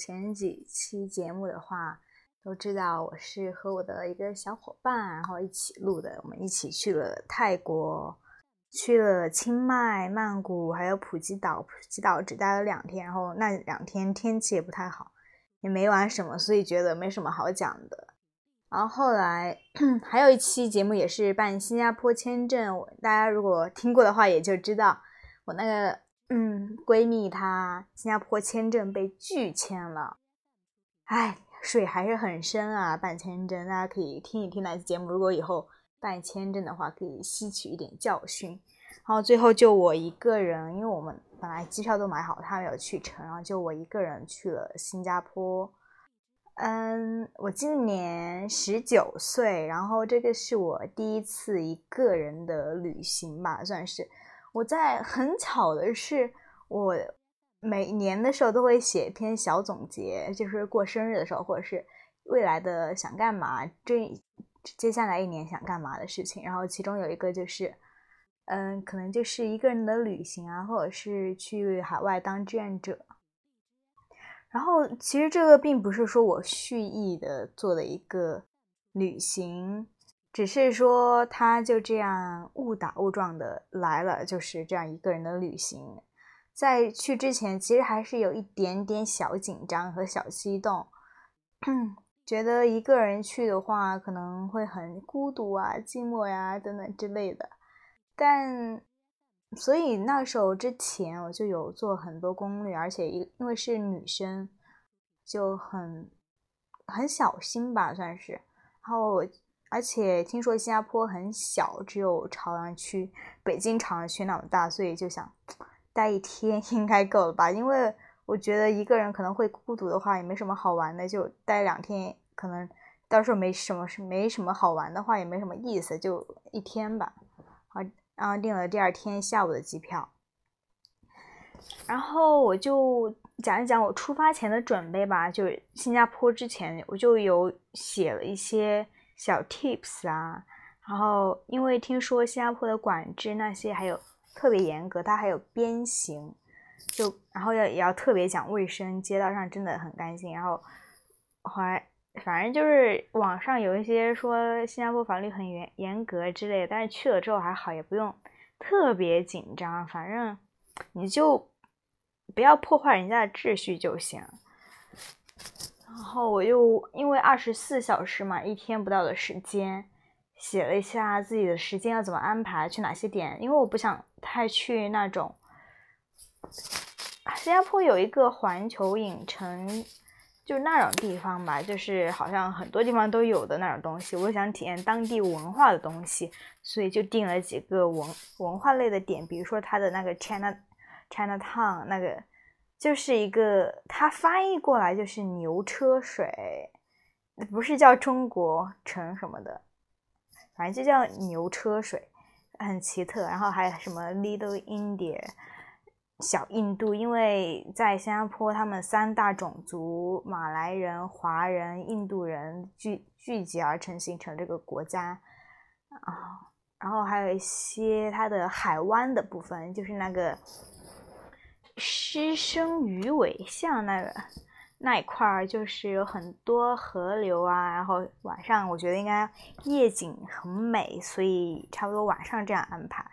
前几期节目的话，都知道我是和我的一个小伙伴，然后一起录的。我们一起去了泰国，去了清迈、曼谷，还有普吉岛。普吉岛只待了两天，然后那两天天气也不太好，也没玩什么，所以觉得没什么好讲的。然后后来 还有一期节目也是办新加坡签证，大家如果听过的话，也就知道我那个嗯闺蜜她新加坡签证被拒签了，唉，水还是很深啊，办签证大家可以听一听那期节目，如果以后办签证的话，可以吸取一点教训。然后最后就我一个人，因为我们本来机票都买好，她没有去成，然后就我一个人去了新加坡。嗯，我今年十九岁，然后这个是我第一次一个人的旅行吧，算是。我在很巧的是，我每年的时候都会写一篇小总结，就是过生日的时候，或者是未来的想干嘛，这接下来一年想干嘛的事情。然后其中有一个就是，嗯，可能就是一个人的旅行啊，或者是去海外当志愿者。然后其实这个并不是说我蓄意的做的一个旅行，只是说他就这样误打误撞的来了，就是这样一个人的旅行。在去之前，其实还是有一点点小紧张和小激动，觉得一个人去的话可能会很孤独啊、寂寞呀、等等之类的。但所以那时候之前我就有做很多攻略，而且因因为是女生，就很很小心吧，算是。然后而且听说新加坡很小，只有朝阳区、北京朝阳区那么大，所以就想待一天 应该够了吧？因为我觉得一个人可能会孤独的话，也没什么好玩的，就待两天，可能到时候没什么是没什么好玩的话，也没什么意思，就一天吧。好，然后订了第二天下午的机票。然后我就讲一讲我出发前的准备吧。就是新加坡之前，我就有写了一些小 tips 啊。然后因为听说新加坡的管制那些还有特别严格，它还有鞭刑，就然后要也要特别讲卫生，街道上真的很干净。然后后来反正就是网上有一些说新加坡法律很严严格之类的，但是去了之后还好，也不用特别紧张，反正你就不要破坏人家的秩序就行。然后我又因为二十四小时嘛，一天不到的时间，写了一下自己的时间要怎么安排，去哪些点，因为我不想太去那种。新加坡有一个环球影城，就那种地方吧，就是好像很多地方都有的那种东西。我想体验当地文化的东西，所以就定了几个文文化类的点，比如说它的那个 China China Town 那个，就是一个它翻译过来就是牛车水，不是叫中国城什么的，反正就叫牛车水，很奇特。然后还有什么 Little India。小印度，因为在新加坡，他们三大种族——马来人、华人、印度人聚聚集而成，形成这个国家啊。然后还有一些它的海湾的部分，就是那个狮身鱼尾像那个那一块儿，就是有很多河流啊。然后晚上我觉得应该夜景很美，所以差不多晚上这样安排。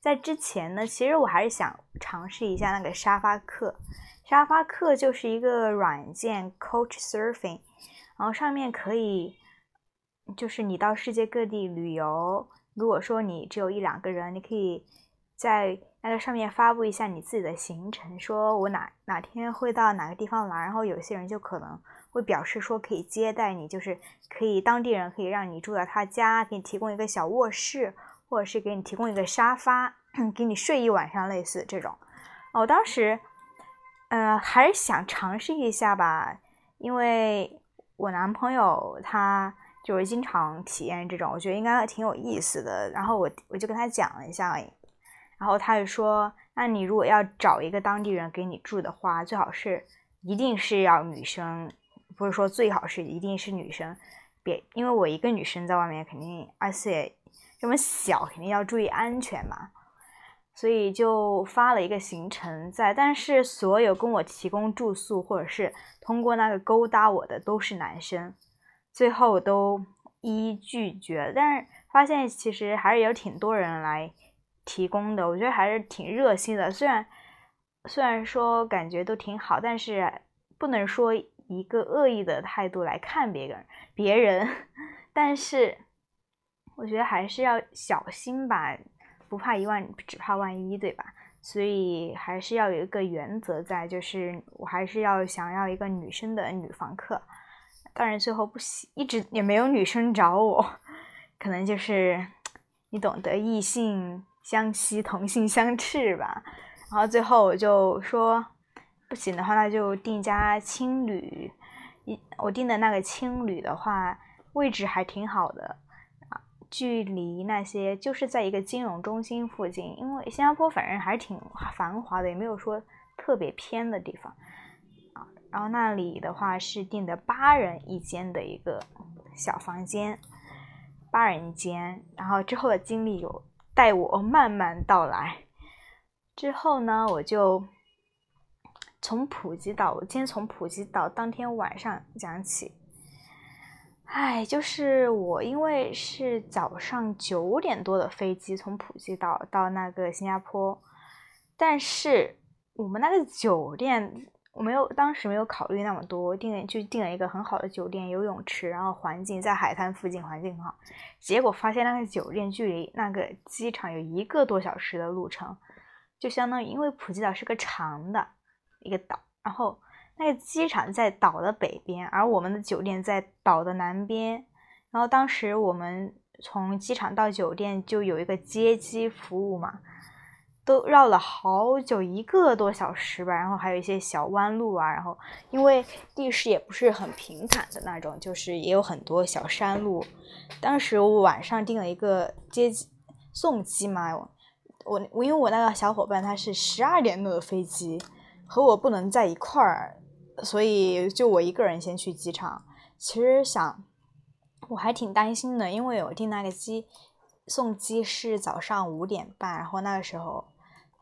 在之前呢，其实我还是想尝试一下那个沙发客。沙发客就是一个软件，Coach Surfing，然后上面可以，就是你到世界各地旅游。如果说你只有一两个人，你可以在那个上面发布一下你自己的行程，说我哪哪天会到哪个地方来，然后有些人就可能会表示说可以接待你，就是可以当地人可以让你住在他家，给你提供一个小卧室。或者是给你提供一个沙发，给你睡一晚上，类似这种。我当时，呃，还是想尝试一下吧，因为我男朋友他就是经常体验这种，我觉得应该挺有意思的。然后我我就跟他讲了一下，然后他就说：“那你如果要找一个当地人给你住的话，最好是一定是要女生，不是说最好是一定是女生，别因为我一个女生在外面肯定，而且。”这么小，肯定要注意安全嘛，所以就发了一个行程在，但是所有跟我提供住宿或者是通过那个勾搭我的都是男生，最后都一一拒绝。但是发现其实还是有挺多人来提供的，我觉得还是挺热心的。虽然虽然说感觉都挺好，但是不能说一个恶意的态度来看别人，别人，但是。我觉得还是要小心吧，不怕一万，只怕万一，对吧？所以还是要有一个原则在，就是我还是要想要一个女生的女房客。当然最后不喜，一直也没有女生找我，可能就是你懂得，异性相吸，同性相斥吧。然后最后我就说，不行的话，那就订家青旅。一我订的那个青旅的话，位置还挺好的啊。距离那些就是在一个金融中心附近，因为新加坡反正还是挺繁华的，也没有说特别偏的地方啊。然后那里的话是订的八人一间的一个小房间，八人间。然后之后的经历有待我慢慢道来。之后呢，我就从普吉岛，我今天从普吉岛当天晚上讲起。唉，就是我，因为是早上九点多的飞机从普吉岛到那个新加坡，但是我们那个酒店我没有，当时没有考虑那么多，订就订了一个很好的酒店，游泳池，然后环境在海滩附近，环境很好。结果发现那个酒店距离那个机场有一个多小时的路程，就相当于因为普吉岛是个长的一个岛，然后。那个机场在岛的北边，而我们的酒店在岛的南边。然后当时我们从机场到酒店就有一个接机服务嘛，都绕了好久，一个多小时吧。然后还有一些小弯路啊，然后因为地势也不是很平坦的那种，就是也有很多小山路。当时我晚上订了一个接机送机嘛，我我因为我那个小伙伴他是十二点多的飞机，和我不能在一块儿，所以就我一个人先去机场。其实想我还挺担心的，因为我订那个机送机是早上五点半，然后那个时候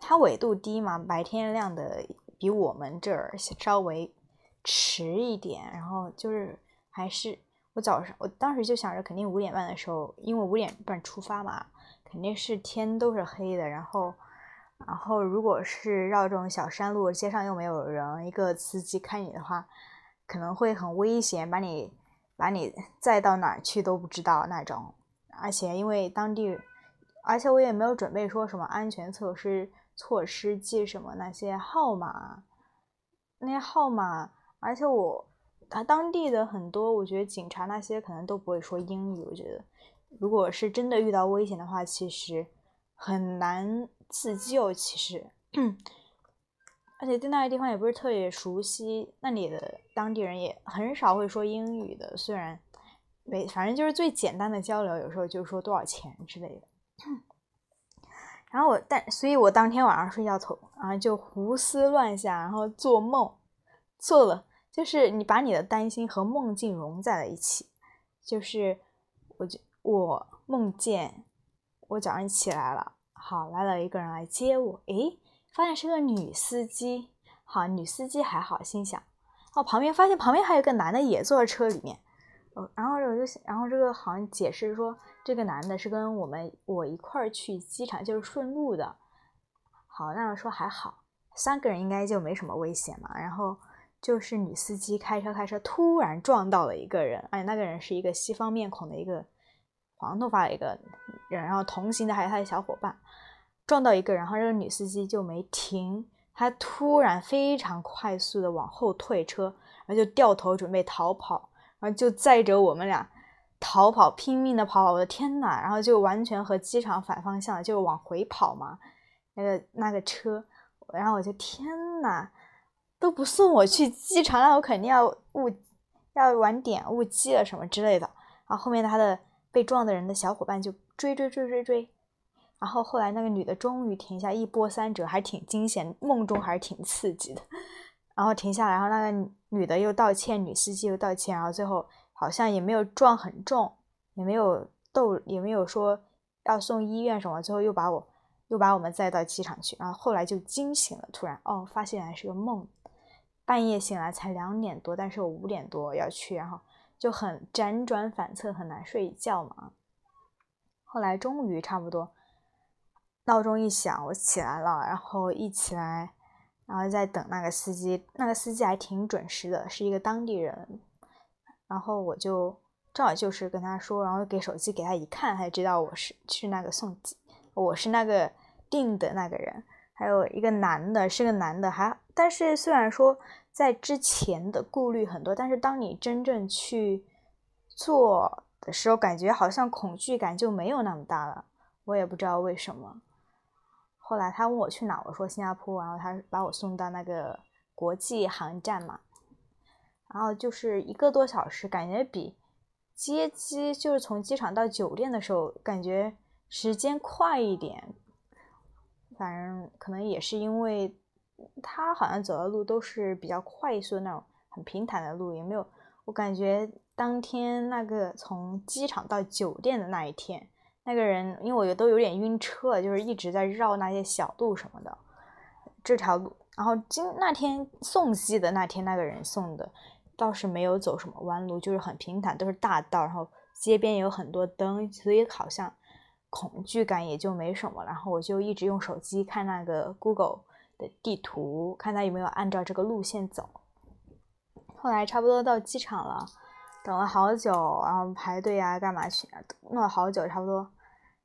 它纬度低嘛，白天亮的比我们这儿稍微迟一点，然后就是还是我早上我当时就想着肯定五点半的时候，因为五点半出发嘛，肯定是天都是黑的，然后然后如果是绕这种小山路，街上又没有人，一个司机开你的话，可能会很危险，把你把你载到哪儿去都不知道那种。而且因为当地，而且我也没有准备说什么安全措施措施记什么那些号码，那些号码，而且我他当地的很多，我觉得警察那些可能都不会说英语。我觉得，如果是真的遇到危险的话，其实很难自救。其实，而且对那个地方也不是特别熟悉，那里的当地人也很少会说英语的。虽然没，反正就是最简单的交流，有时候就说多少钱之类的。然后我，但所以，我当天晚上睡觉头，然后就胡思乱想，然后做梦，做了，就是你把你的担心和梦境融在了一起。就是，我就我梦见我早上起来了，好来了一个人来接我，诶，发现是个女司机，好女司机还好，心想，哦旁边发现旁边还有个男的也坐在车里面，呃，然后我就，然后这个好像解释说，这个男的是跟我们我一块儿去机场，就是顺路的。好，那样说还好，三个人应该就没什么危险嘛。然后就是女司机开车开车，突然撞到了一个人，而且那个人是一个西方面孔的一个黄头发的一个人，然后同行的还有他的小伙伴，撞到一个人，然后这个女司机就没停，她突然非常快速的往后退车，然后就掉头准备逃跑。然后就载着我们俩逃跑，拼命的跑，我的天呐！然后就完全和机场反方向，就往回跑嘛。那个那个车，然后我就天呐，都不送我去机场，那我肯定要误要晚点误机了什么之类的。然后后面他的被撞的人的小伙伴就追追追追追，然后后来那个女的终于停下，一波三折，还挺惊险，梦中还是挺刺激的。然后停下来，然后那个女的又道歉，女司机又道歉，然后最后好像也没有撞很重，也没有逗，也没有说要送医院什么，最后又把我又把我们载到机场去，然后后来就惊醒了，突然哦，发现还是个梦，半夜醒来才两点多，但是我五点多要去，然后就很辗转反侧，很难睡觉嘛。后来终于差不多，闹钟一响，我起来了，然后一起来。然后在等那个司机，那个司机还挺准时的，是一个当地人。然后我就正好就是跟他说，然后给手机给他一看，他就知道我是去那个送机，我是那个订的那个人。还有一个男的，是个男的，还但是虽然说在之前的顾虑很多，但是当你真正去做的时候，感觉好像恐惧感就没有那么大了。我也不知道为什么。后来他问我去哪，我说新加坡，然后他把我送到那个国际航站嘛，然后就是一个多小时，感觉比接机就是从机场到酒店的时候感觉时间快一点。反正可能也是因为他好像走的路都是比较快速的那种很平坦的路，也没有我感觉当天那个从机场到酒店的那一天。那个人，因为我都有点晕车，就是一直在绕那些小路什么的。这条路，然后今那天送机的那天，那个人送的倒是没有走什么弯路，就是很平坦，都是大道，然后街边有很多灯，所以好像恐惧感也就没什么。然后我就一直用手机看那个 Google 的地图，看他有没有按照这个路线走。后来差不多到机场了，等了好久，然后排队啊，干嘛去？弄了好久，差不多。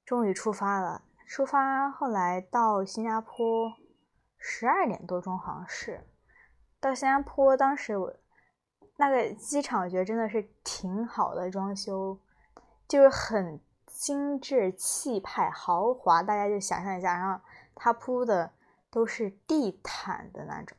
终于出发了，出发后来到新加坡，十二点多钟好像是。到新加坡，当时我那个机场，我觉得真的是挺好的，装修就是很精致、气派、豪华。大家就想象一下，然后它铺的都是地毯的那种。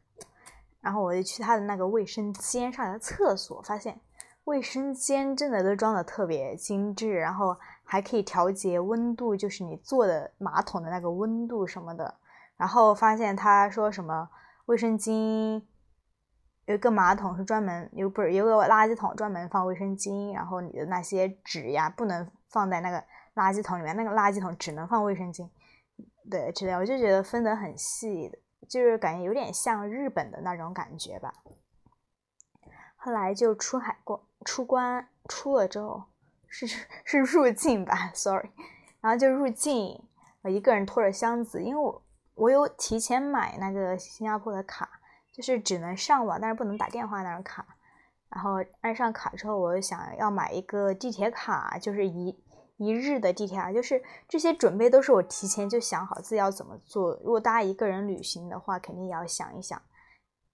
然后我就去他的那个卫生间上的厕所，发现卫生间真的都装的特别精致，然后还可以调节温度，就是你坐的马桶的那个温度什么的。然后发现他说什么卫生巾有一个马桶是专门有不是有个垃圾桶专门放卫生巾，然后你的那些纸呀不能放在那个垃圾桶里面，那个垃圾桶只能放卫生巾，对之类，我就觉得分得很细。就是感觉有点像日本的那种感觉吧。后来就出海过出关出了之后，是是入境吧，sorry，然后就入境，我一个人拖着箱子，因为我我有提前买那个新加坡的卡，就是只能上网，但是不能打电话那种卡。然后按上卡之后，我就想要买一个地铁卡，就是一。一日的地铁啊，就是这些准备都是我提前就想好自己要怎么做。如果大家一个人旅行的话，肯定也要想一想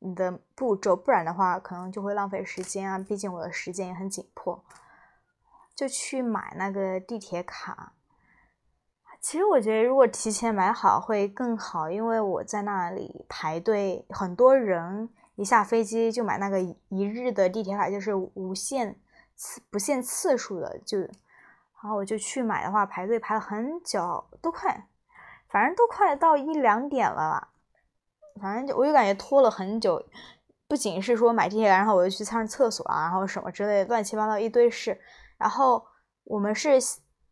你的步骤，不然的话可能就会浪费时间啊。毕竟我的时间也很紧迫，就去买那个地铁卡。其实我觉得如果提前买好会更好，因为我在那里排队，很多人一下飞机就买那个一日的地铁卡，就是无限次不限次数的就。然后我就去买的话，排队排了很久，都快，反正都快到一两点了吧。反正就我就感觉拖了很久，不仅是说买地铁，然后我又去上厕所啊，然后什么之类，乱七八糟一堆事。然后我们是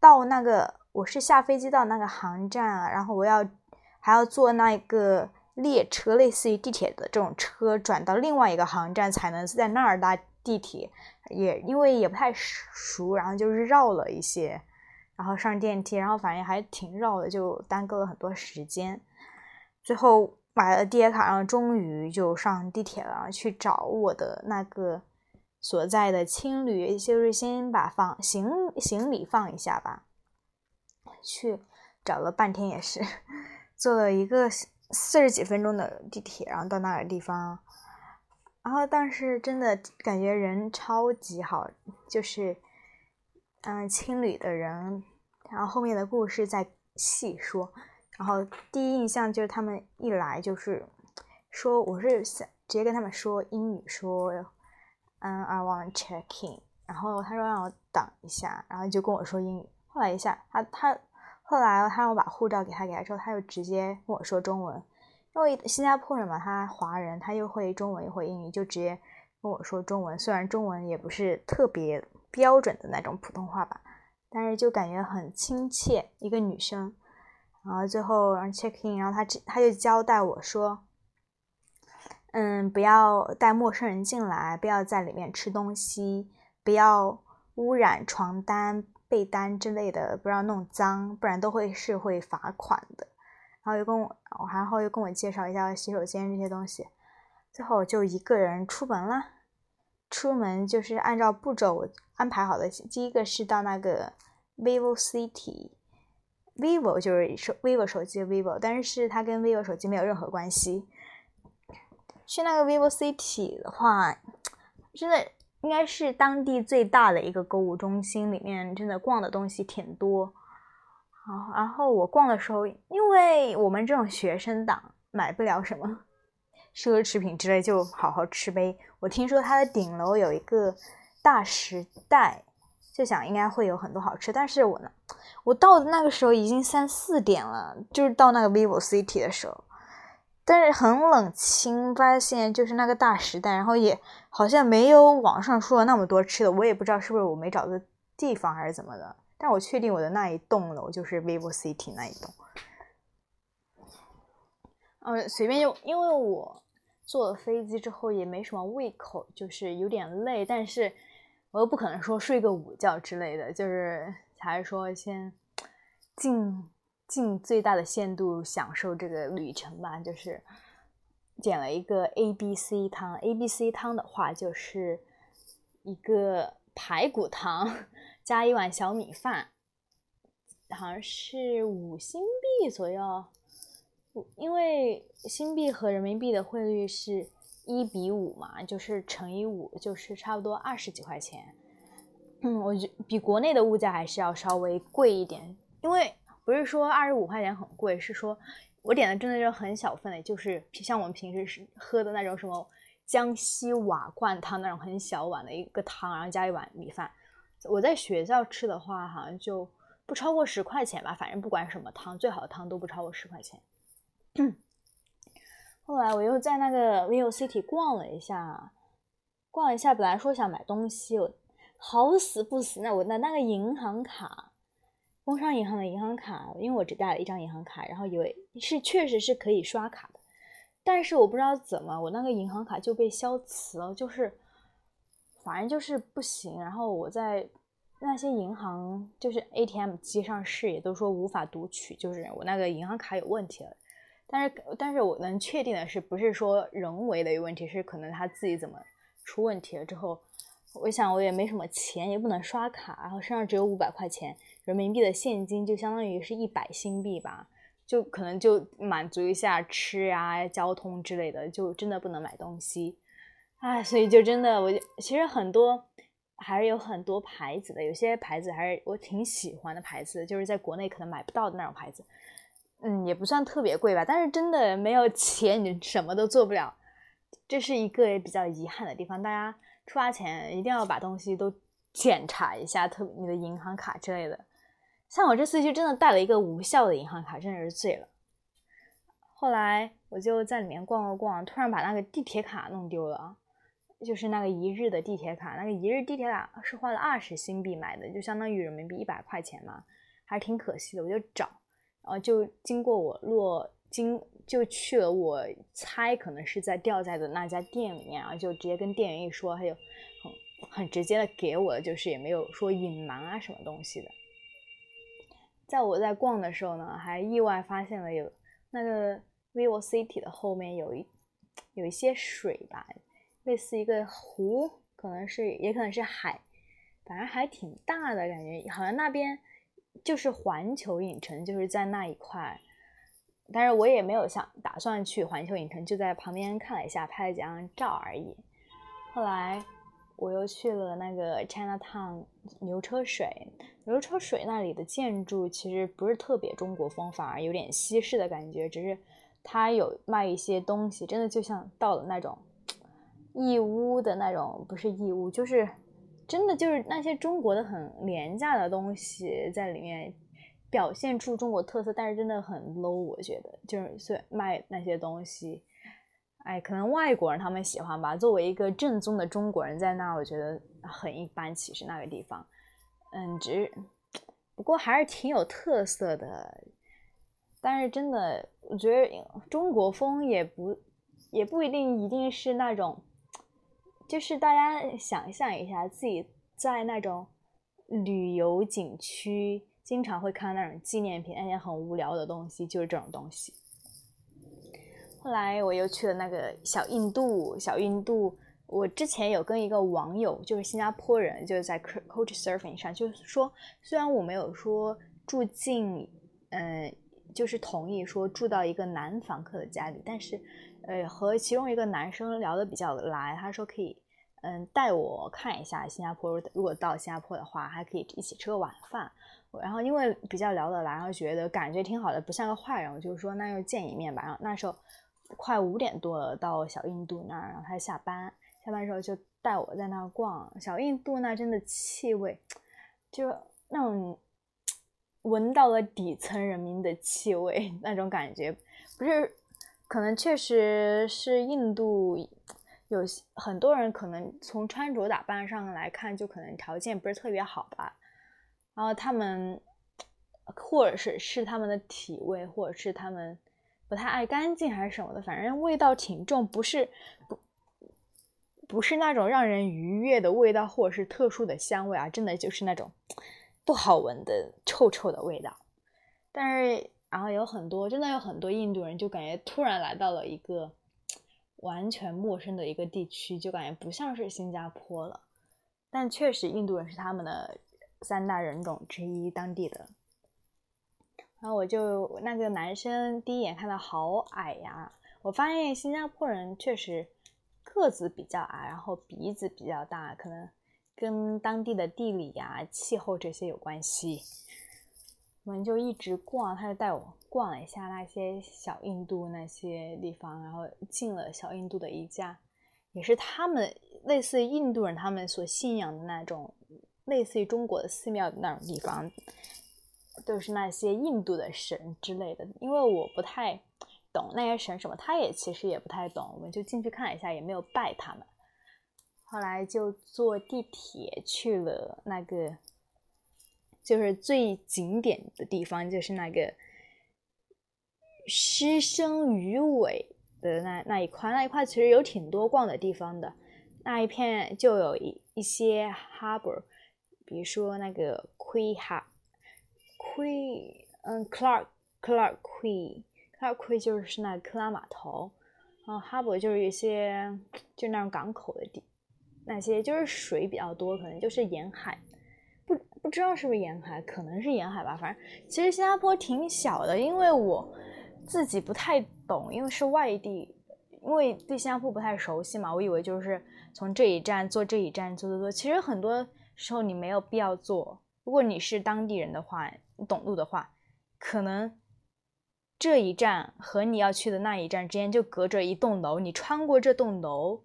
到那个，我是下飞机到那个航站啊，然后我要还要坐那个列车，类似于地铁的这种车，转到另外一个航站，才能在那儿搭地铁。也因为也不太熟，然后就是绕了一些，然后上电梯，然后反正还挺绕的，就耽搁了很多时间。最后买了地铁卡，然后终于就上地铁了，然后去找我的那个所在的青旅，就是先把放行行李放一下吧。去找了半天，也是坐了一个四十几分钟的地铁，然后到那个地方。然后，但是真的感觉人超级好，就是，嗯，青旅的人，然后后面的故事再细说。然后第一印象就是他们一来就是说，我是想直接跟他们说英语，说，嗯，I want check in。然后他说让我等一下，然后就跟我说英语。后来一下，他他后来他让我把护照给他，给他之后，他就直接跟我说中文。因为新加坡人嘛，他华人，他又会中文又会英语，就直接跟我说中文。虽然中文也不是特别标准的那种普通话吧，但是就感觉很亲切。一个女生，然后最后让 check in，然后他他就交代我说，嗯，不要带陌生人进来，不要在里面吃东西，不要污染床单、被单之类的，不要弄脏，不然都会是会罚款的。然后又跟我，然后又跟我介绍一下洗手间这些东西，最后就一个人出门了。出门就是按照步骤我安排好的，第一个是到那个 vivo city，vivo 就是手 vivo 手机 vivo，但是它跟 vivo 手机没有任何关系。去那个 vivo city 的话，真的应该是当地最大的一个购物中心，里面真的逛的东西挺多。好，然后我逛的时候，因为我们这种学生党买不了什么奢侈品之类，就好好吃呗。我听说它的顶楼有一个大时代，就想应该会有很多好吃。但是我呢，我到那个时候已经三四点了，就是到那个 vivo city 的时候，但是很冷清，发现就是那个大时代，然后也好像没有网上说的那么多吃的，我也不知道是不是我没找对地方还是怎么的。但我确定我的那一栋楼就是 vivo city 那一栋。嗯，随便用，因为我坐了飞机之后也没什么胃口，就是有点累，但是我又不可能说睡个午觉之类的，就是还是说先尽尽最大的限度享受这个旅程吧。就是点了一个 A B C 汤，A B C 汤的话就是一个排骨汤。加一碗小米饭，好像是五新币左右，因为新币和人民币的汇率是一比五嘛，就是乘以五，就是差不多二十几块钱。嗯，我觉比国内的物价还是要稍微贵一点，因为不是说二十五块钱很贵，是说我点的真的是很小份的，就是像我们平时是喝的那种什么江西瓦罐汤那种很小碗的一个汤，然后加一碗米饭。我在学校吃的话，好像就不超过十块钱吧，反正不管什么汤，最好的汤都不超过十块钱。后来我又在那个 Vivo City 逛了一下，逛了一下，本来说想买东西，好死不死，那我的那个银行卡，工商银行的银行卡，因为我只带了一张银行卡，然后以为是确实是可以刷卡的，但是我不知道怎么，我那个银行卡就被消磁了，就是反正就是不行。然后我在那些银行就是 ATM 机上试，也都说无法读取，就是我那个银行卡有问题了。但是，但是我能确定的是，不是说人为的有问题，是可能他自己怎么出问题了之后，我想我也没什么钱，也不能刷卡，然后身上只有五百块钱人民币的现金，就相当于是一百新币吧，就可能就满足一下吃啊、交通之类的，就真的不能买东西，唉，所以就真的我其实很多还是有很多牌子的，有些牌子还是我挺喜欢的牌子，就是在国内可能买不到的那种牌子。嗯，也不算特别贵吧，但是真的没有钱，你什么都做不了，这是一个比较遗憾的地方。大家出发前一定要把东西都检查一下，特你的银行卡之类的。像我这次就真的带了一个无效的银行卡，真的是醉了。后来我就在里面逛了逛，突然把那个地铁卡弄丢了，就是那个一日的地铁卡，那个一日地铁卡是花了二十新币买的，就相当于人民币一百块钱嘛，还挺可惜的。我就找。然后就经过我落经就去了，我猜可能是在掉在的那家店里面，然后就直接跟店员一说，他就很很直接的给我，就是也没有说隐瞒啊什么东西的。在我在逛的时候呢，还意外发现了有那个 vivo city 的后面有一有一些水吧，类似一个湖，可能是也可能是海，反正还挺大的感觉，好像那边。就是环球影城，就是在那一块，但是我也没有想打算去环球影城，就在旁边看了一下，拍了几张照而已。后来我又去了那个 Chinatown 牛车水，牛车水那里的建筑其实不是特别中国风，反而有点西式的感觉，只是它有卖一些东西，真的就像到了那种义乌的那种，不是义乌，就是。真的就是那些中国的很廉价的东西在里面表现出中国特色，但是真的很 low。我觉得就是卖那些东西，哎，可能外国人他们喜欢吧。作为一个正宗的中国人在那，我觉得很一般。其实那个地方，嗯，只是不过还是挺有特色的。但是真的，我觉得中国风也不也不一定一定是那种。就是大家想象一下，自己在那种旅游景区，经常会看那种纪念品，那些很无聊的东西，就是这种东西。后来我又去了那个小印度，小印度，我之前有跟一个网友，就是新加坡人，就是在 Coach Surfing 上，就是说，虽然我没有说住进，嗯，就是同意说住到一个男房客的家里，但是。呃，和其中一个男生聊得比较来，他说可以，嗯，带我看一下新加坡。如果到新加坡的话，还可以一起吃个晚饭。然后因为比较聊得来，然后觉得感觉挺好的，不像个坏人，我就说那就见一面吧。然后那时候快五点多了，到小印度那儿，然后他下班，下班时候就带我在那儿逛。小印度那真的气味，就那种闻到了底层人民的气味，那种感觉不是。可能确实是印度有很多人，可能从穿着打扮上来看，就可能条件不是特别好吧。然后他们，或者是是他们的体味，或者是他们不太爱干净，还是什么的，反正味道挺重，不是不不是那种让人愉悦的味道，或者是特殊的香味啊，真的就是那种不好闻的臭臭的味道。但是。然后有很多，真的有很多印度人，就感觉突然来到了一个完全陌生的一个地区，就感觉不像是新加坡了。但确实，印度人是他们的三大人种之一，当地的。然后我就那个男生第一眼看到好矮呀，我发现新加坡人确实个子比较矮，然后鼻子比较大，可能跟当地的地理呀、气候这些有关系。我们就一直逛，他就带我逛了一下那些小印度那些地方，然后进了小印度的一家，也是他们类似于印度人他们所信仰的那种，类似于中国的寺庙的那种地方，都是那些印度的神之类的。因为我不太懂那些神什么，他也其实也不太懂，我们就进去看一下，也没有拜他们。后来就坐地铁去了那个，就是最景点的地方，就是那个狮身鱼尾的那那一块，那一块其实有挺多逛的地方的。那一片就有一一些 harbor，比如说那个 Quay Har Quay，嗯，Clark Clark Quay Clark Quay 就是那克拉码头，然后哈勃就是一些就那种港口的地。那些就是水比较多，可能就是沿海，不不知道是不是沿海，可能是沿海吧。反正其实新加坡挺小的，因为我自己不太懂，因为是外地，因为对新加坡不太熟悉嘛。我以为就是从这一站坐这一站坐坐坐，其实很多时候你没有必要坐。如果你是当地人的话，懂路的话，可能这一站和你要去的那一站之间就隔着一栋楼，你穿过这栋楼。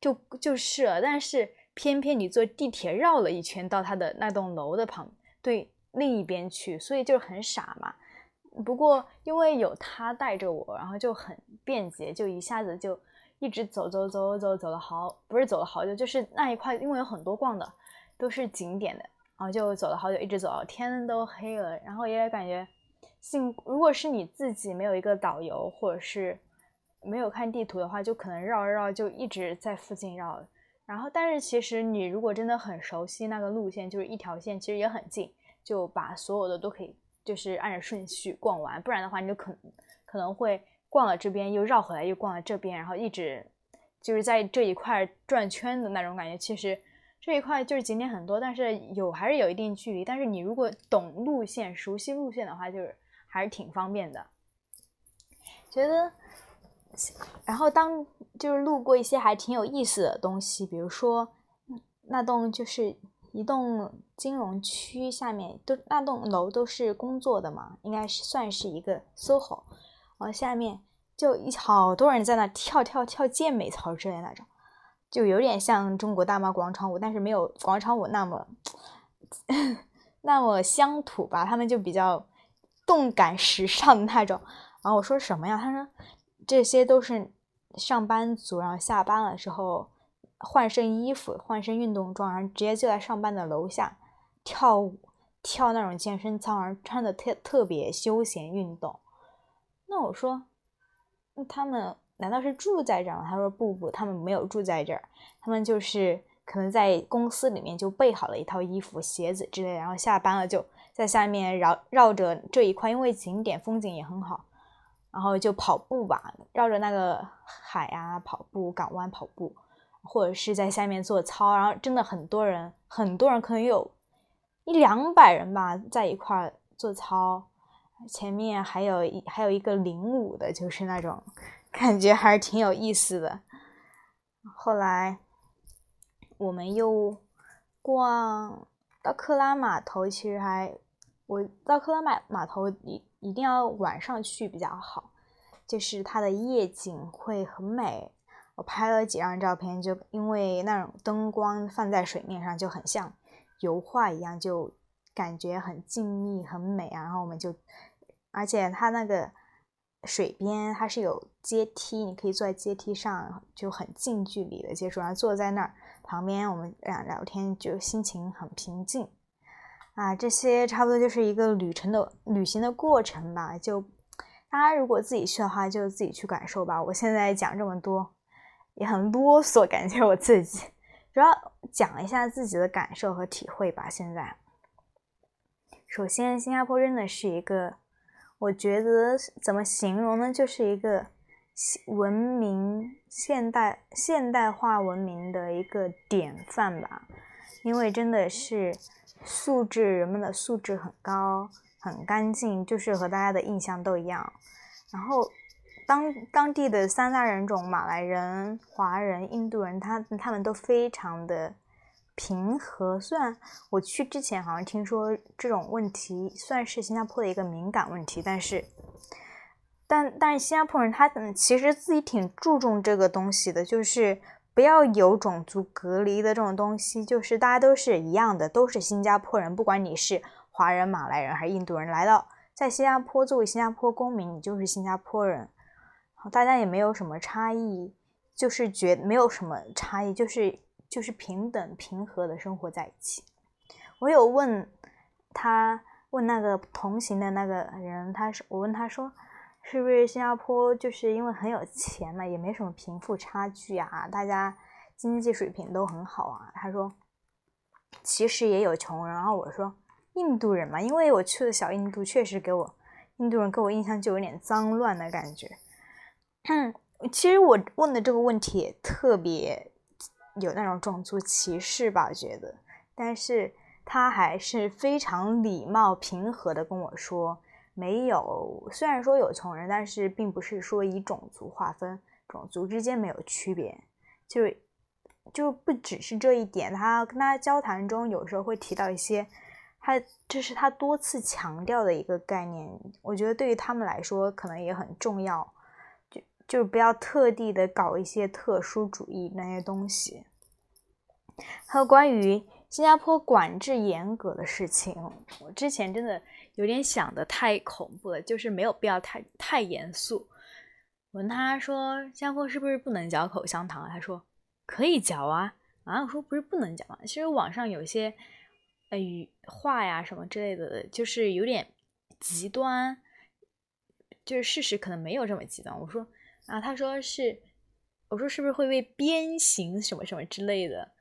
就就是了，但是偏偏你坐地铁绕了一圈到他的那栋楼的旁对另一边去，所以就很傻嘛。不过因为有他带着我，然后就很便捷，就一下子就一直走走走走走了好，不是走了好久，就是那一块因为有很多逛的，都是景点的，然后就走了好久，一直走到天都黑了，然后也感觉幸如果是你自己没有一个导游或者是。没有看地图的话，就可能绕绕就一直在附近绕。然后，但是其实你如果真的很熟悉那个路线，就是一条线，其实也很近，就把所有的都可以，就是按着顺序逛完。不然的话，你就可可能会逛了这边又绕回来，又逛了这边，然后一直就是在这一块转圈的那种感觉。其实这一块就是景点很多，但是有还是有一定距离。但是你如果懂路线、熟悉路线的话，就是还是挺方便的。觉得。然后当就是路过一些还挺有意思的东西，比如说那栋就是一栋金融区下面都那栋楼都是工作的嘛，应该是算是一个 SOHO，然后下面就一好多人在那跳跳跳健美操之类那种，就有点像中国大妈广场舞，但是没有广场舞那么 那么乡土吧，他们就比较动感时尚的那种。然后我说什么呀？他说。这些都是上班族，然后下班了之后换身衣服、换身运动装，然后直接就在上班的楼下跳舞、跳那种健身操，然后穿的特特别休闲运动。那我说，那他们难道是住在这儿吗？他说不不，他们没有住在这儿，他们就是可能在公司里面就备好了一套衣服、鞋子之类，然后下班了就在下面绕绕着这一块，因为景点风景也很好。然后就跑步吧，绕着那个海啊跑步，港湾跑步，或者是在下面做操。然后真的很多人，很多人可能有一两百人吧，在一块做操。前面还有一还有一个领舞的，就是那种感觉还是挺有意思的。后来我们又逛到克拉码头，其实还我到克拉码码头一。一定要晚上去比较好，就是它的夜景会很美。我拍了几张照片，就因为那种灯光放在水面上就很像油画一样，就感觉很静谧、很美啊。然后我们就，而且它那个水边它是有阶梯，你可以坐在阶梯上，就很近距离的接触。然后坐在那儿旁边，我们俩聊天，就心情很平静。啊，这些差不多就是一个旅程的旅行的过程吧。就大家如果自己去的话，就自己去感受吧。我现在讲这么多，也很啰嗦，感觉我自己主要讲一下自己的感受和体会吧。现在，首先，新加坡真的是一个，我觉得怎么形容呢？就是一个文明、现代、现代化文明的一个典范吧。因为真的是。素质，人们的素质很高，很干净，就是和大家的印象都一样。然后，当当地的三大人种——马来人、华人、印度人，他他们都非常的平和。虽然我去之前好像听说这种问题算是新加坡的一个敏感问题，但是，但但是新加坡人他嗯其实自己挺注重这个东西的，就是不要有种族隔离的这种东西，就是大家都是一样的，都是新加坡人，不管你是华人、马来人还是印度人，来到在新加坡作为新加坡公民，你就是新加坡人，大家也没有什么差异，就是觉没有什么差异，就是就是平等平和的生活在一起。我有问他问那个同行的那个人，他是我问他说，是不是新加坡就是因为很有钱嘛，也没什么贫富差距啊，大家经济水平都很好啊？他说其实也有穷人。然后我说印度人嘛，因为我去的小印度，确实给我印度人给我印象就有点脏乱的感觉。嗯 其实我问的这个问题也特别有那种种族歧视吧，觉得，但是他还是非常礼貌平和的跟我说，没有，虽然说有穷人，但是并不是说以种族划分，种族之间没有区别，就就不只是这一点，他跟他交谈中有时候会提到一些，他这是他多次强调的一个概念，我觉得对于他们来说可能也很重要。就是不要特地的搞一些特殊主义那些东西。还有关于新加坡管制严格的事情，我之前真的有点想的太恐怖了，就是没有必要太太严肃。我问他说：“新加坡是不是不能嚼口香糖？”他说：“可以嚼啊。”啊，我说不是不能嚼吗？其实网上有些呃语话呀什么之类的，就是有点极端，就是事实可能没有这么极端。我说。啊，他说是，我说是不是会被鞭刑什么什么之类的？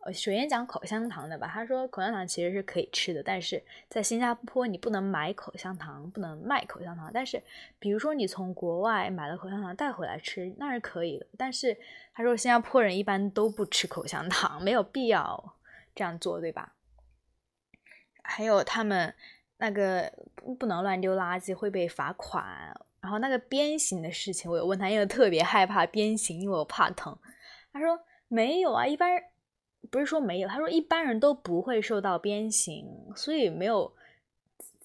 呃，首先讲口香糖的吧，他说口香糖其实是可以吃的，但是在新加坡你不能买口香糖，不能卖口香糖。但是比如说你从国外买了口香糖带回来吃，那是可以的。但是他说新加坡人一般都不吃口香糖，没有必要这样做，对吧？还有他们那个不能乱丢垃圾，会被罚款。然后那个鞭刑的事情，我有问他，因为特别害怕鞭刑，因为我怕疼。他说没有啊，一般不是说没有，他说一般人都不会受到鞭刑，所以没有，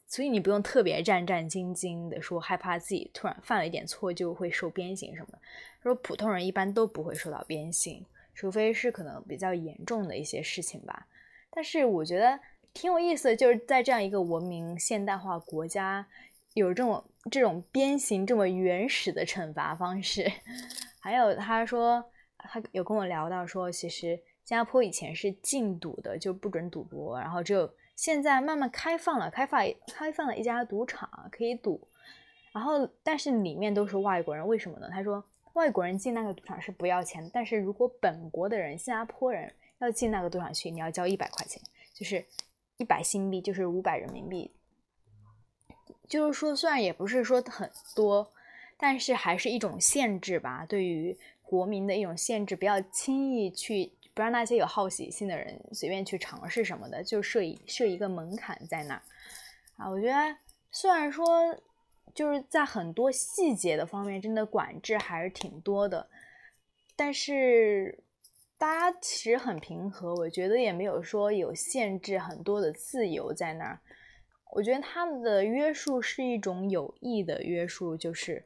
所以你不用特别战战兢兢的说害怕自己突然犯了一点错就会受鞭刑什么的。他说普通人一般都不会受到鞭刑，除非是可能比较严重的一些事情吧。但是我觉得挺有意思的，就是在这样一个文明现代化国家。有这种这种鞭刑这么原始的惩罚方式，还有他说他有跟我聊到说，其实新加坡以前是禁赌的，就不准赌博，然后只有现在慢慢开放了，开放开放了一家赌场可以赌，然后但是里面都是外国人，为什么呢？他说外国人进那个赌场是不要钱，但是如果本国的人新加坡人要进那个赌场去，你要交一百块钱，就是一百新币，就是五百人民币。就是说，虽然也不是说很多，但是还是一种限制吧，对于国民的一种限制，不要轻易去，不让那些有好奇心的人随便去尝试什么的，就设一设一个门槛在那儿啊。我觉得虽然说就是在很多细节的方面，真的管制还是挺多的，但是大家其实很平和，我觉得也没有说有限制很多的自由在那儿。我觉得他们的约束是一种有益的约束，就是，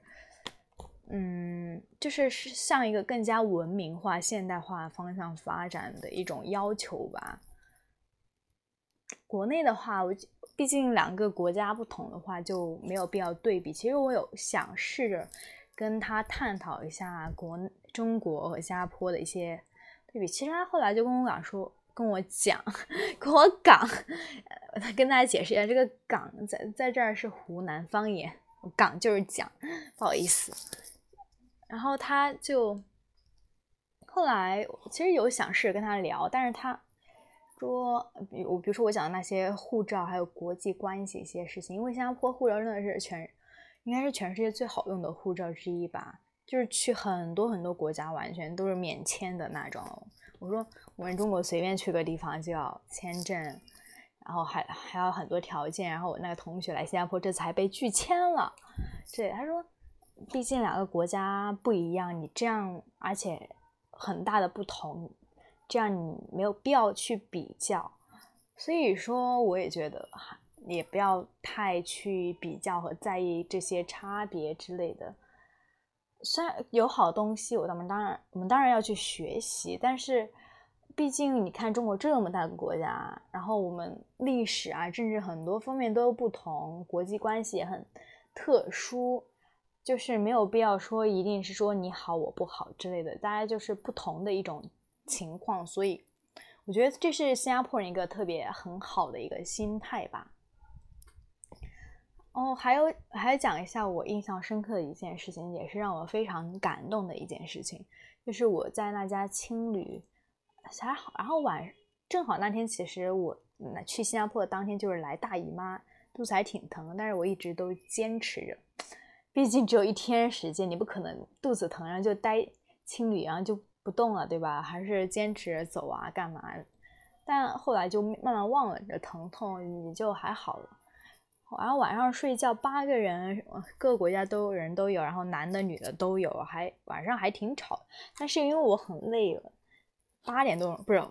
嗯，就是是向一个更加文明化、现代化方向发展的一种要求吧。国内的话，我毕竟两个国家不同的话，就没有必要对比。其实我有想试着跟他探讨一下国中国和新加坡的一些对比。其实他后来就跟我讲说。跟我讲，跟我港，跟大家解释一下，这个港在在这儿是湖南方言，港就是讲，不好意思。然后他就后来其实有想试着跟他聊，但是他说，比我比如说我讲的那些护照，还有国际关系一些事情，因为新加坡护照真的是全应该是全世界最好用的护照之一吧，就是去很多很多国家完全都是免签的那种。我说我们中国随便去个地方就要签证，然后还还要很多条件。然后我那个同学来新加坡这次还被拒签了。对，他说，毕竟两个国家不一样，你这样而且很大的不同，这样你没有必要去比较。所以说，我也觉得也不要太去比较和在意这些差别之类的。虽然有好东西，我们当然我们当然要去学习，但是毕竟你看中国这么大个国家，然后我们历史啊、政治很多方面都不同，国际关系也很特殊，就是没有必要说一定是说你好我不好之类的，大家就是不同的一种情况，所以我觉得这是新加坡人一个特别很好的一个心态吧。哦，还有还讲一下我印象深刻的一件事情，也是让我非常感动的一件事情，就是我在那家青旅还好，然后晚正好那天其实我嗯去新加坡的当天就是来大姨妈，肚子还挺疼，但是我一直都坚持着，毕竟只有一天时间，你不可能肚子疼然后就待青旅，然后就不动了，对吧？还是坚持走啊，干嘛？但后来就慢慢忘了这疼痛，也就还好了。然后晚上睡觉，八个人，各个国家都有人都有，然后男的女的都有，还晚上还挺吵。但是因为我很累了，八点多不是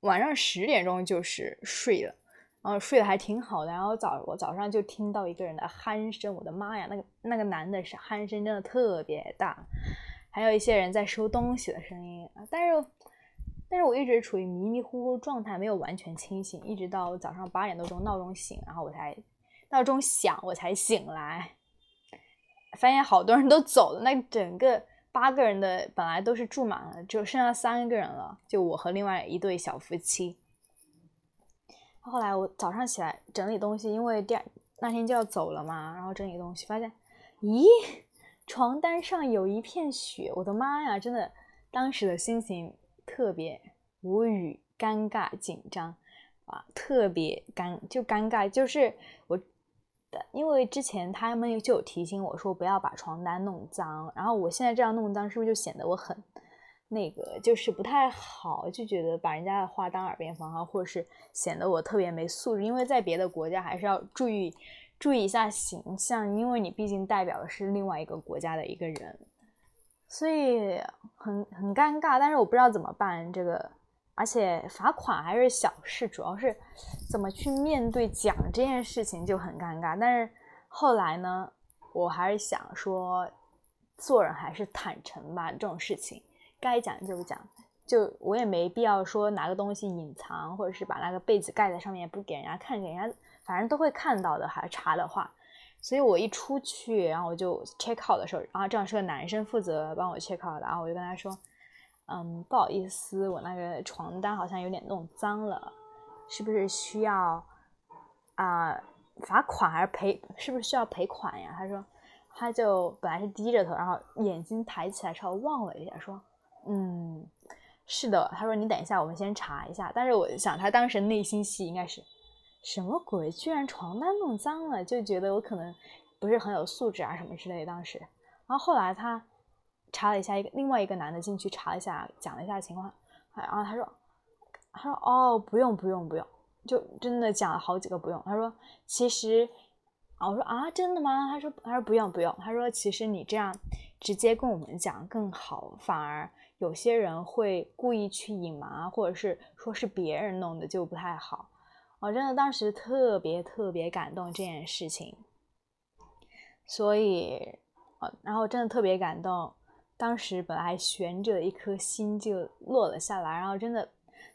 晚上十点钟就是睡了，然后睡得还挺好的。然后早我早上就听到一个人的鼾声，我的妈呀，那个那个男的是鼾声真的特别大，还有一些人在收东西的声音。但是但是我一直处于迷迷糊糊状态，没有完全清醒，一直到早上八点多钟闹钟醒，然后我才闹钟响，我才醒来，发现好多人都走了，那整个八个人的本来都是住满了，只有剩下三个人了，就我和另外一对小夫妻。后来我早上起来整理东西，因为第二那天就要走了嘛，然后整理东西，发现，咦，床单上有一片血，我的妈呀，真的，当时的心情。特别无语、尴尬、紧张，啊，特别尴就尴尬，就是我的，因为之前他们就有提醒我说不要把床单弄脏，然后我现在这样弄脏，是不是就显得我很那个，就是不太好，就觉得把人家的话当耳边风啊，或者是显得我特别没素质，因为在别的国家还是要注意注意一下形象，因为你毕竟代表的是另外一个国家的一个人。所以很很尴尬，但是我不知道怎么办。这个，而且罚款还是小事，主要是怎么去面对讲这件事情就很尴尬。但是后来呢，我还是想说，做人还是坦诚吧，这种事情该讲就讲，就我也没必要说拿个东西隐藏，或者是把那个被子盖在上面不给人家看，给人家反正都会看到的，还查的话。所以我一出去，然后我就 check out 的时候，然后正好是个男生负责帮我 check out，然后我就跟他说，嗯，不好意思，我那个床单好像有点弄脏了，是不是需要啊罚款还是赔？是不是需要赔款呀？他说，他就本来是低着头，然后眼睛抬起来，稍微望了一下，说，嗯，是的。他说你等一下，我们先查一下。但是我想他当时内心戏应该是。什么鬼？居然床单弄脏了，就觉得我可能不是很有素质啊，什么之类。当时，然后后来他查了一下，一个另外一个男的进去查了一下，讲了一下情况，然后他说，他说哦，不用不用不用，就真的讲了好几个不用。他说其实，啊，我说啊，真的吗？他说他说不用不用，他说其实你这样直接跟我们讲更好，反而有些人会故意去隐瞒，或者是说是别人弄的，就不太好。我真的当时特别特别感动这件事情，所以，然后真的特别感动。当时本来悬着一颗心就落了下来，然后真的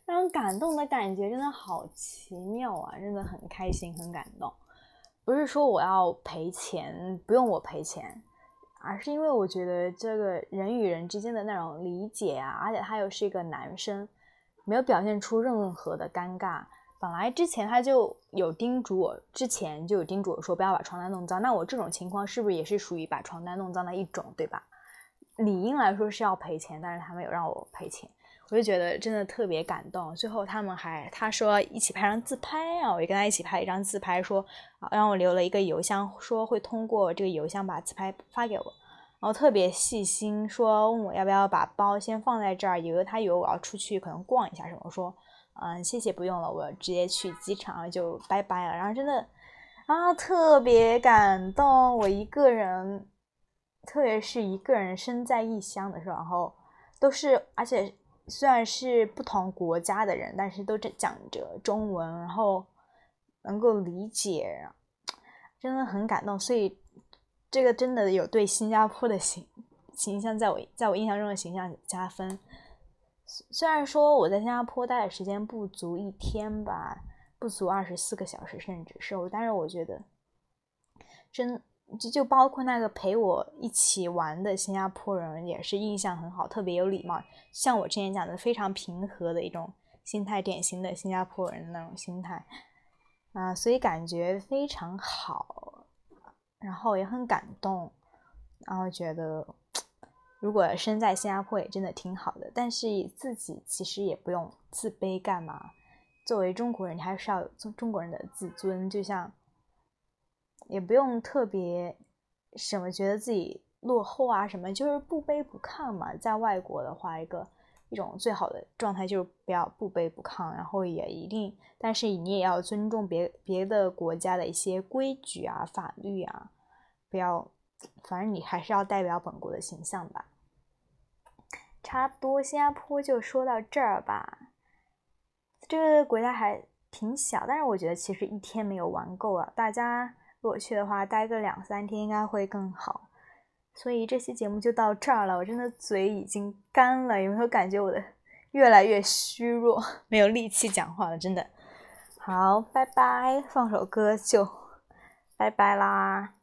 那种感动的感觉真的好奇妙啊！真的很开心，很感动。不是说我要赔钱，不用我赔钱，而是因为我觉得这个人与人之间的那种理解啊，而且他又是一个男生，没有表现出任何的尴尬。本来之前他就有叮嘱我，之前就有叮嘱我说不要把床单弄脏。那我这种情况是不是也是属于把床单弄脏的一种，对吧？理应来说是要赔钱，但是他没有让我赔钱，我就觉得真的特别感动。最后他们还他说一起拍张自拍啊，我就跟他一起拍一张自拍，说让我留了一个邮箱，说会通过这个邮箱把自拍发给我。然后特别细心，说问我要不要把包先放在这儿，以为他以为我要出去可能逛一下什么，我说。嗯，谢谢，不用了，我直接去机场就拜拜了。然后真的啊，特别感动。我一个人，特别是一个人身在异乡的时候，然后都是，而且虽然是不同国家的人，但是都讲着中文，然后能够理解，真的很感动。所以这个真的有对新加坡的形形象，在我在我印象中的形象加分。虽然说我在新加坡待的时间不足一天吧，不足二十四个小时，甚至是，但是我觉得真就就包括那个陪我一起玩的新加坡人也是印象很好，特别有礼貌，像我之前讲的非常平和的一种心态，典型的新加坡人那种心态啊，所以感觉非常好，然后也很感动，然后觉得。如果身在新加坡也真的挺好的，但是自己其实也不用自卑干嘛。作为中国人，你还是要有中中国人的自尊，就像也不用特别什么觉得自己落后啊什么，就是不卑不亢嘛。在外国的话，一个一种最好的状态就是不要不卑不亢，然后也一定，但是你也要尊重别别的国家的一些规矩啊、法律啊，不要，反正你还是要代表本国的形象吧。差不多，新加坡就说到这儿吧。这个国家还挺小，但是我觉得其实一天没有玩够啊。大家如果去的话，待个两三天应该会更好。所以这期节目就到这儿了。我真的嘴已经干了，有没有感觉我的越来越虚弱，没有力气讲话了？真的。好，拜拜，放首歌就拜拜啦。